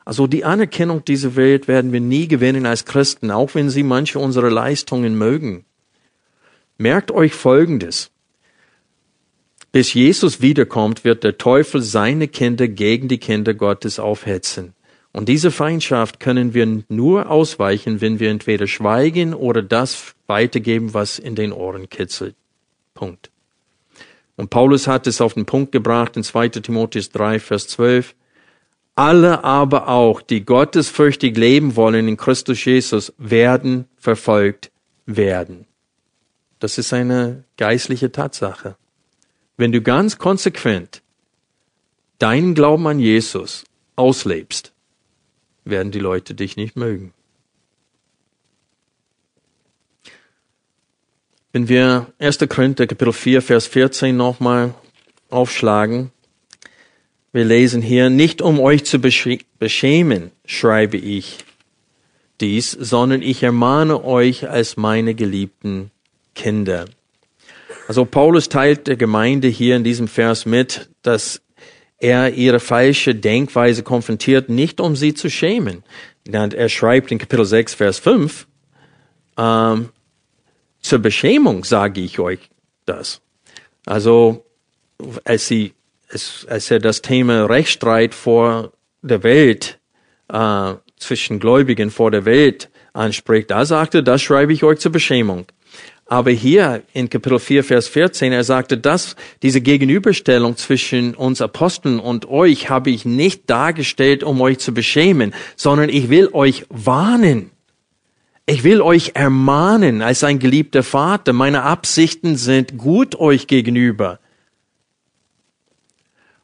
Also die Anerkennung dieser Welt werden wir nie gewinnen als Christen, auch wenn sie manche unserer Leistungen mögen. Merkt euch Folgendes. Bis Jesus wiederkommt, wird der Teufel seine Kinder gegen die Kinder Gottes aufhetzen. Und diese Feindschaft können wir nur ausweichen, wenn wir entweder schweigen oder das weitergeben, was in den Ohren kitzelt. Punkt. Und Paulus hat es auf den Punkt gebracht in 2 Timotheus 3, Vers 12. Alle aber auch, die gottesfürchtig leben wollen in Christus Jesus, werden verfolgt werden. Das ist eine geistliche Tatsache. Wenn du ganz konsequent deinen Glauben an Jesus auslebst, werden die Leute dich nicht mögen. Wenn wir 1. Korinther Kapitel 4, Vers 14 nochmal aufschlagen, wir lesen hier, nicht um euch zu beschämen, schreibe ich dies, sondern ich ermahne euch als meine geliebten Kinder. Also Paulus teilt der Gemeinde hier in diesem Vers mit, dass er ihre falsche Denkweise konfrontiert, nicht um sie zu schämen. Er schreibt in Kapitel 6, Vers 5, ähm, zur Beschämung sage ich euch das. Also, als, sie, als, als er das Thema Rechtsstreit vor der Welt, äh, zwischen Gläubigen vor der Welt anspricht, da sagte, das schreibe ich euch zur Beschämung. Aber hier in Kapitel 4, Vers 14, er sagte, dass diese Gegenüberstellung zwischen uns Aposteln und euch habe ich nicht dargestellt, um euch zu beschämen, sondern ich will euch warnen. Ich will euch ermahnen als ein geliebter Vater. Meine Absichten sind gut euch gegenüber.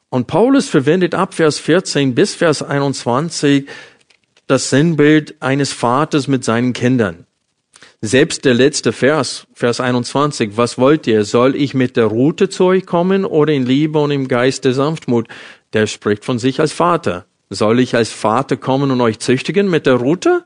Und Paulus verwendet ab Vers 14 bis Vers 21 das Sinnbild eines Vaters mit seinen Kindern. Selbst der letzte Vers, Vers 21, was wollt ihr? Soll ich mit der Rute zu euch kommen oder in Liebe und im Geist der Sanftmut? Der spricht von sich als Vater. Soll ich als Vater kommen und euch züchtigen mit der Rute?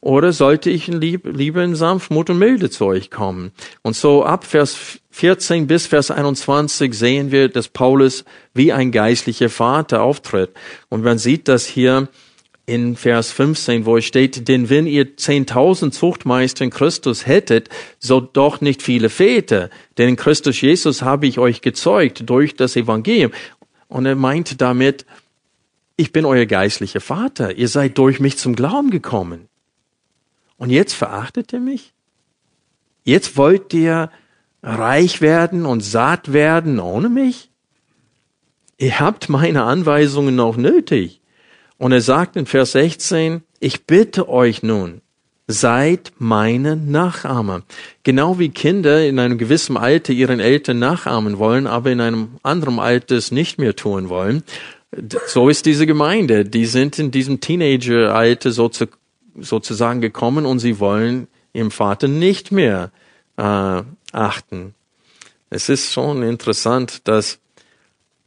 Oder sollte ich in Liebe, Liebe in Sanftmut und Milde zu euch kommen? Und so ab Vers 14 bis Vers 21 sehen wir, dass Paulus wie ein geistlicher Vater auftritt. Und man sieht das hier in Vers 15, wo es steht, denn wenn ihr 10.000 Zuchtmeister in Christus hättet, so doch nicht viele Väter, denn in Christus Jesus habe ich euch gezeugt durch das Evangelium. Und er meint damit, Ich bin euer geistlicher Vater. Ihr seid durch mich zum Glauben gekommen. Und jetzt verachtet ihr mich? Jetzt wollt ihr reich werden und satt werden ohne mich? Ihr habt meine Anweisungen noch nötig. Und er sagt in Vers 16, ich bitte euch nun, seid meine Nachahmer. Genau wie Kinder in einem gewissen Alter ihren Eltern nachahmen wollen, aber in einem anderen Alter es nicht mehr tun wollen. So ist diese Gemeinde. Die sind in diesem Teenager-Alter sozusagen gekommen und sie wollen ihrem Vater nicht mehr äh, achten. Es ist schon interessant, dass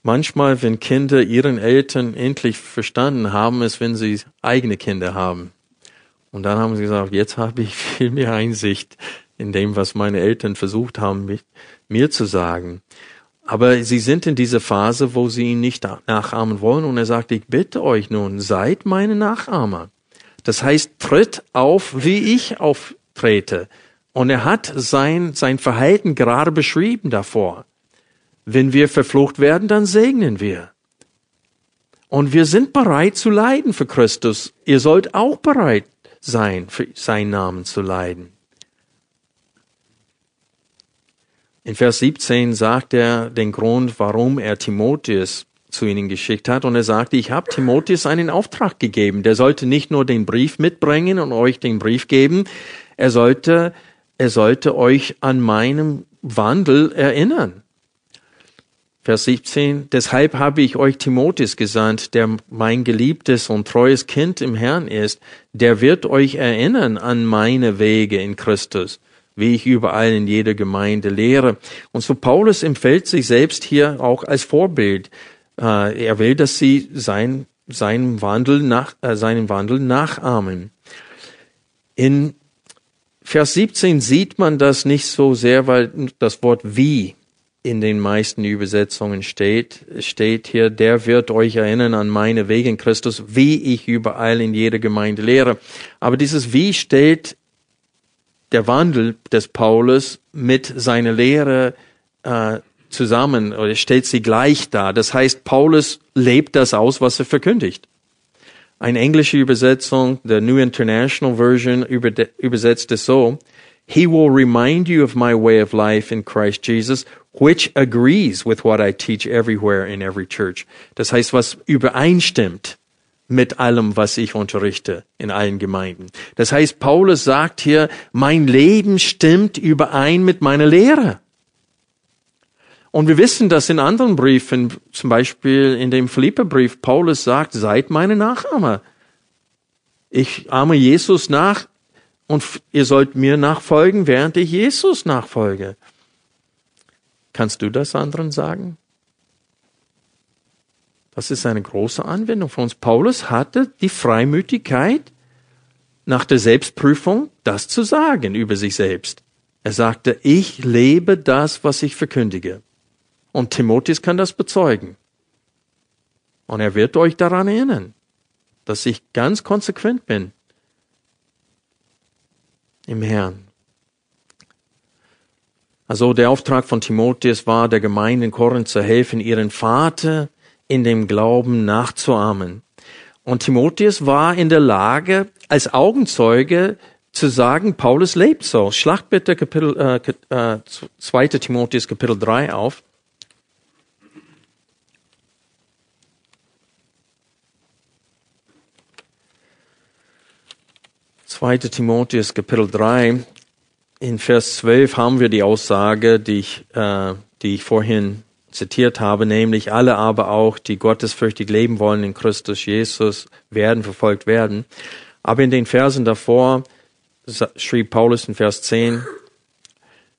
manchmal, wenn Kinder ihren Eltern endlich verstanden haben, ist, wenn sie eigene Kinder haben. Und dann haben sie gesagt, jetzt habe ich viel mehr Einsicht in dem, was meine Eltern versucht haben, mir zu sagen. Aber sie sind in dieser Phase, wo sie ihn nicht nachahmen wollen. Und er sagt, ich bitte euch nun, seid meine Nachahmer. Das heißt, tritt auf, wie ich auftrete. Und er hat sein, sein Verhalten gerade beschrieben davor. Wenn wir verflucht werden, dann segnen wir. Und wir sind bereit zu leiden für Christus. Ihr sollt auch bereit sein, für seinen Namen zu leiden. In Vers 17 sagt er den Grund, warum er Timotheus zu ihnen geschickt hat. Und er sagte, ich habe Timotheus einen Auftrag gegeben. Der sollte nicht nur den Brief mitbringen und euch den Brief geben, er sollte er sollte euch an meinem Wandel erinnern. Vers 17, deshalb habe ich euch Timotheus gesandt, der mein geliebtes und treues Kind im Herrn ist, der wird euch erinnern an meine Wege in Christus, wie ich überall in jeder Gemeinde lehre. Und so Paulus empfiehlt sich selbst hier auch als Vorbild. Äh, er will, dass sie sein, seinen Wandel nach, äh, seinen Wandel nachahmen. In Vers 17 sieht man das nicht so sehr, weil das Wort wie in den meisten Übersetzungen steht, steht hier, der wird euch erinnern an meine Wege in Christus, wie ich überall in jeder Gemeinde lehre. Aber dieses wie stellt der Wandel des Paulus mit seiner Lehre äh, zusammen oder stellt sie gleich dar. Das heißt, Paulus lebt das aus, was er verkündigt. Eine englische Übersetzung, the New International Version, übersetzt es so. He will remind you of my way of life in Christ Jesus, which agrees with what I teach everywhere in every church. Das heißt, was übereinstimmt mit allem, was ich unterrichte in allen Gemeinden. Das heißt, Paulus sagt hier, mein Leben stimmt überein mit meiner Lehre. Und wir wissen, dass in anderen Briefen, zum Beispiel in dem Philipperbrief, Paulus sagt, seid meine Nachahmer. Ich ahme Jesus nach und ihr sollt mir nachfolgen, während ich Jesus nachfolge. Kannst du das anderen sagen? Das ist eine große Anwendung von uns. Paulus hatte die Freimütigkeit, nach der Selbstprüfung das zu sagen über sich selbst. Er sagte, ich lebe das, was ich verkündige. Und Timotheus kann das bezeugen. Und er wird euch daran erinnern, dass ich ganz konsequent bin im Herrn. Also der Auftrag von Timotheus war, der Gemeinde in Korinth zu helfen, ihren Vater in dem Glauben nachzuahmen. Und Timotheus war in der Lage, als Augenzeuge zu sagen, Paulus lebt so. Schlag bitte Kapitel, äh, 2. Äh, Timotheus Kapitel 3 auf. 2. Timotheus Kapitel 3. In Vers 12 haben wir die Aussage, die ich, äh, die ich vorhin zitiert habe, nämlich alle aber auch, die gottesfürchtig leben wollen in Christus Jesus, werden verfolgt werden. Aber in den Versen davor schrieb Paulus in Vers 10,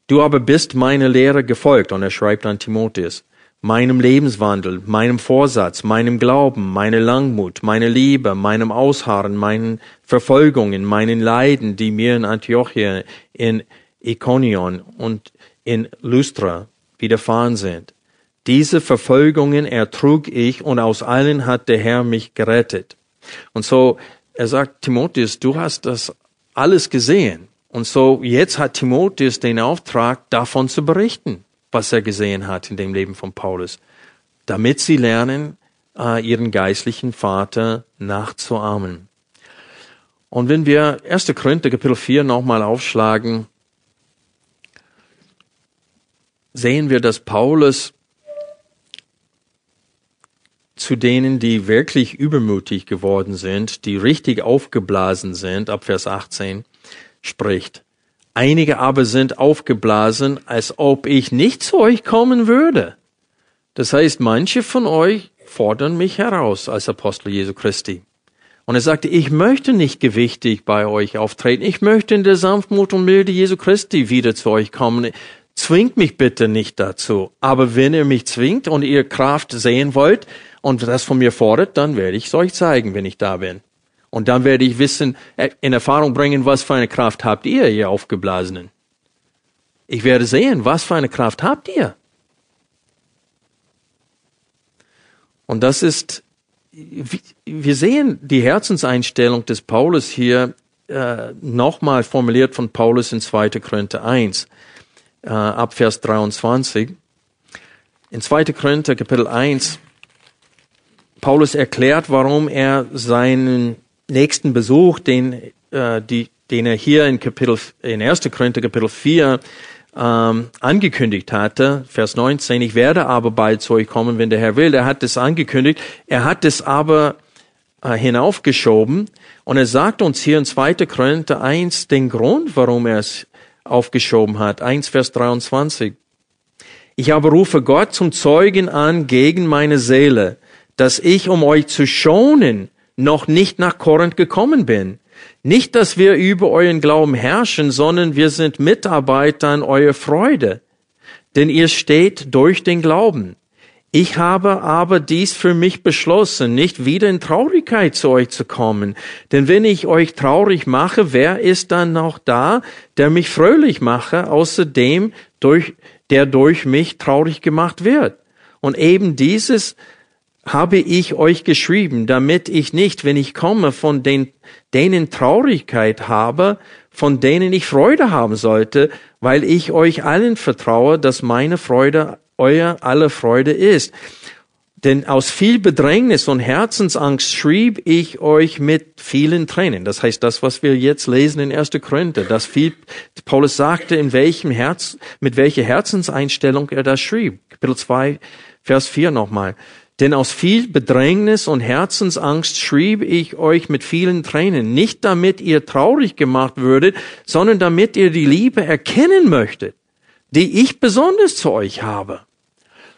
Du aber bist meine Lehre gefolgt, und er schreibt an Timotheus, meinem Lebenswandel, meinem Vorsatz, meinem Glauben, meine Langmut, meine Liebe, meinem Ausharren, meinen Verfolgungen, meinen Leiden, die mir in Antiochia, in Ikonion und in Lystra widerfahren sind. Diese Verfolgungen ertrug ich und aus allen hat der Herr mich gerettet. Und so, er sagt, Timotheus, du hast das alles gesehen. Und so, jetzt hat Timotheus den Auftrag, davon zu berichten was er gesehen hat in dem Leben von Paulus, damit sie lernen, äh, ihren geistlichen Vater nachzuahmen. Und wenn wir 1. Korinther Kapitel 4 nochmal aufschlagen, sehen wir, dass Paulus zu denen, die wirklich übermütig geworden sind, die richtig aufgeblasen sind, ab Vers 18, spricht. Einige aber sind aufgeblasen, als ob ich nicht zu euch kommen würde. Das heißt, manche von euch fordern mich heraus als Apostel Jesu Christi. Und er sagte, ich möchte nicht gewichtig bei euch auftreten. Ich möchte in der Sanftmut und Milde Jesu Christi wieder zu euch kommen. Zwingt mich bitte nicht dazu. Aber wenn ihr mich zwingt und ihr Kraft sehen wollt und das von mir fordert, dann werde ich es euch zeigen, wenn ich da bin. Und dann werde ich wissen, äh, in Erfahrung bringen, was für eine Kraft habt ihr, ihr Aufgeblasenen. Ich werde sehen, was für eine Kraft habt ihr. Und das ist, wir sehen die Herzenseinstellung des Paulus hier äh, nochmal formuliert von Paulus in 2. Korinther 1 äh, ab Vers 23. In 2. Korinther Kapitel 1, Paulus erklärt, warum er seinen nächsten Besuch, den, äh, die, den er hier in Kapitel, in 1. Korinther Kapitel 4 ähm, angekündigt hatte, Vers 19, ich werde aber bald zu euch kommen, wenn der Herr will. Er hat es angekündigt, er hat es aber äh, hinaufgeschoben und er sagt uns hier in 2. Korinther 1 den Grund, warum er es aufgeschoben hat. 1 Vers 23. Ich aber rufe Gott zum Zeugen an gegen meine Seele, dass ich, um euch zu schonen, noch nicht nach Korinth gekommen bin. Nicht, dass wir über euren Glauben herrschen, sondern wir sind Mitarbeiter an eurer Freude. Denn ihr steht durch den Glauben. Ich habe aber dies für mich beschlossen, nicht wieder in Traurigkeit zu euch zu kommen. Denn wenn ich euch traurig mache, wer ist dann noch da, der mich fröhlich mache, außer dem, durch, der durch mich traurig gemacht wird? Und eben dieses habe ich euch geschrieben, damit ich nicht, wenn ich komme, von den, denen Traurigkeit habe, von denen ich Freude haben sollte, weil ich euch allen vertraue, dass meine Freude euer aller Freude ist. Denn aus viel Bedrängnis und Herzensangst schrieb ich euch mit vielen Tränen. Das heißt, das, was wir jetzt lesen in 1. Korinther, das viel, Paulus sagte, in welchem Herz, mit welcher Herzenseinstellung er das schrieb. Kapitel 2, Vers 4 nochmal. Denn aus viel Bedrängnis und Herzensangst schrieb ich euch mit vielen Tränen, nicht damit ihr traurig gemacht würdet, sondern damit ihr die Liebe erkennen möchtet die ich besonders zu euch habe.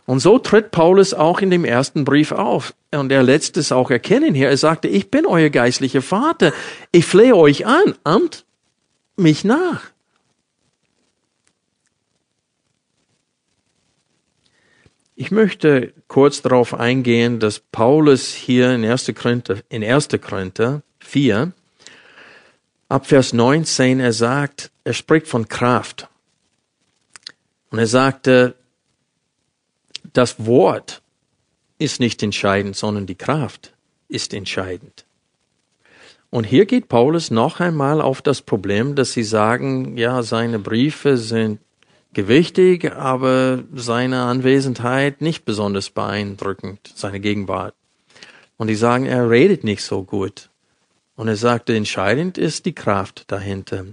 Und so tritt Paulus auch in dem ersten Brief auf. Und er lässt es auch erkennen hier. Er sagte, ich bin euer geistlicher Vater. Ich flehe euch an, amt mich nach. Ich möchte kurz darauf eingehen, dass Paulus hier in 1. Korinther, in 1. Korinther 4, ab Vers 19, er sagt, er spricht von Kraft. Und er sagte, das Wort ist nicht entscheidend, sondern die Kraft ist entscheidend. Und hier geht Paulus noch einmal auf das Problem, dass sie sagen, ja, seine Briefe sind gewichtig, aber seine Anwesenheit nicht besonders beeindruckend, seine Gegenwart. Und die sagen, er redet nicht so gut. Und er sagte, entscheidend ist die Kraft dahinter.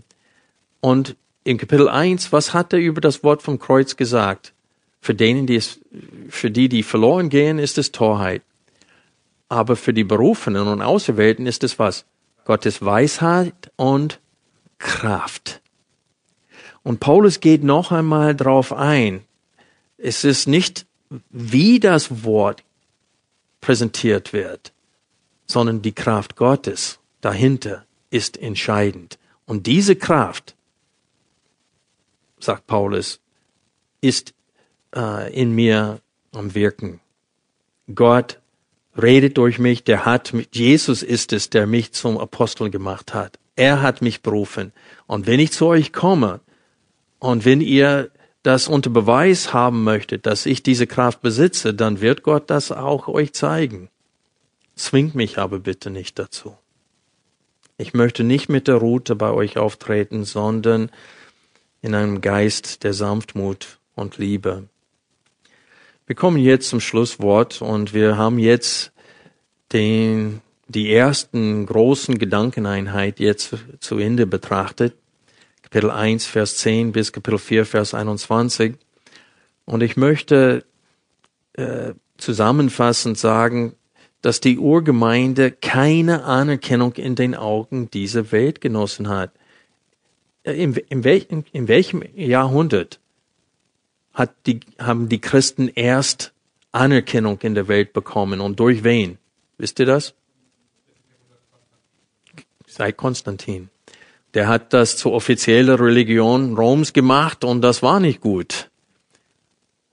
Und in Kapitel 1, was hat er über das Wort vom Kreuz gesagt? Für denen, die es, für die, die verloren gehen, ist es Torheit. Aber für die Berufenen und Auserwählten ist es was? Gottes Weisheit und Kraft. Und Paulus geht noch einmal drauf ein. Es ist nicht, wie das Wort präsentiert wird, sondern die Kraft Gottes dahinter ist entscheidend. Und diese Kraft sagt Paulus, ist äh, in mir am Wirken. Gott redet durch mich, der hat, Jesus ist es, der mich zum Apostel gemacht hat. Er hat mich berufen. Und wenn ich zu euch komme und wenn ihr das unter Beweis haben möchtet, dass ich diese Kraft besitze, dann wird Gott das auch euch zeigen. Zwingt mich aber bitte nicht dazu. Ich möchte nicht mit der Route bei euch auftreten, sondern in einem Geist der Sanftmut und Liebe. Wir kommen jetzt zum Schlusswort und wir haben jetzt den, die ersten großen Gedankeneinheit jetzt zu Ende betrachtet. Kapitel 1, Vers 10 bis Kapitel 4, Vers 21. Und ich möchte äh, zusammenfassend sagen, dass die Urgemeinde keine Anerkennung in den Augen dieser Welt genossen hat. Äh, in, in, welch, in, welchem Jahrhundert hat die, haben die Christen erst Anerkennung in der Welt bekommen und durch wen? Wisst ihr das? Seit Konstantin. Der hat das zur offiziellen Religion Roms gemacht und das war nicht gut.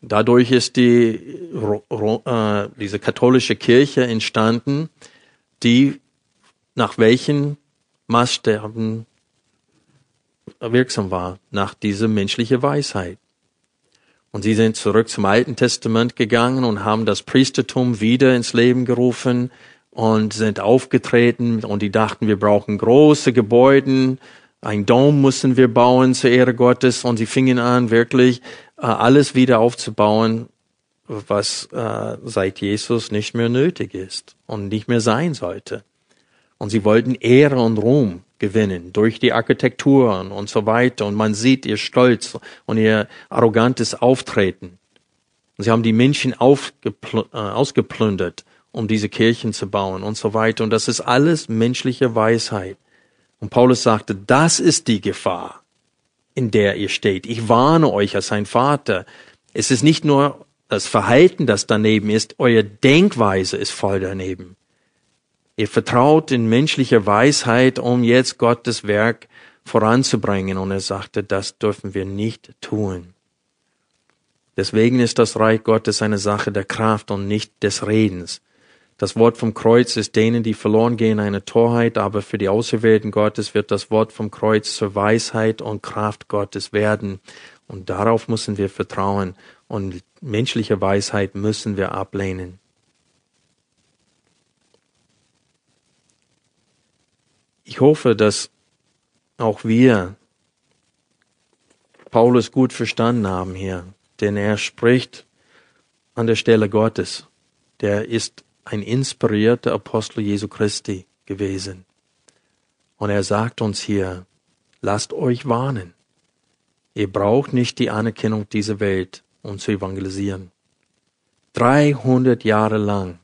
Dadurch ist die, äh, diese katholische Kirche entstanden, die nach welchen Maßstäben wirksam war, nach dieser menschlichen Weisheit. Und sie sind zurück zum Alten Testament gegangen und haben das Priestertum wieder ins Leben gerufen und sind aufgetreten und die dachten, wir brauchen große Gebäude, ein Dom müssen wir bauen zur Ehre Gottes und sie fingen an, wirklich äh, alles wieder aufzubauen, was äh, seit Jesus nicht mehr nötig ist und nicht mehr sein sollte. Und sie wollten Ehre und Ruhm gewinnen durch die Architekturen und so weiter. Und man sieht ihr Stolz und ihr arrogantes Auftreten. Und sie haben die Menschen äh, ausgeplündert, um diese Kirchen zu bauen und so weiter. Und das ist alles menschliche Weisheit. Und Paulus sagte, das ist die Gefahr, in der ihr steht. Ich warne euch als ein Vater. Es ist nicht nur das Verhalten, das daneben ist, euer Denkweise ist voll daneben. Ihr vertraut in menschliche Weisheit, um jetzt Gottes Werk voranzubringen. Und er sagte, das dürfen wir nicht tun. Deswegen ist das Reich Gottes eine Sache der Kraft und nicht des Redens. Das Wort vom Kreuz ist denen, die verloren gehen, eine Torheit, aber für die Auserwählten Gottes wird das Wort vom Kreuz zur Weisheit und Kraft Gottes werden. Und darauf müssen wir vertrauen und menschliche Weisheit müssen wir ablehnen. Ich hoffe, dass auch wir Paulus gut verstanden haben hier, denn er spricht an der Stelle Gottes. Der ist ein inspirierter Apostel Jesu Christi gewesen. Und er sagt uns hier, lasst euch warnen. Ihr braucht nicht die Anerkennung dieser Welt, um zu evangelisieren. 300 Jahre lang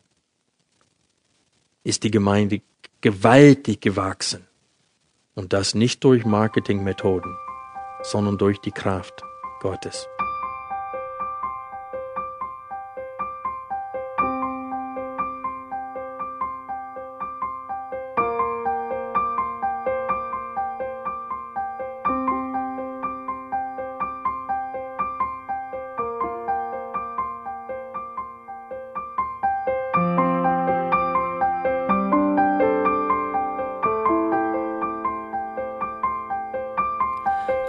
ist die Gemeinde gewaltig gewachsen. Und das nicht durch Marketingmethoden, sondern durch die Kraft Gottes.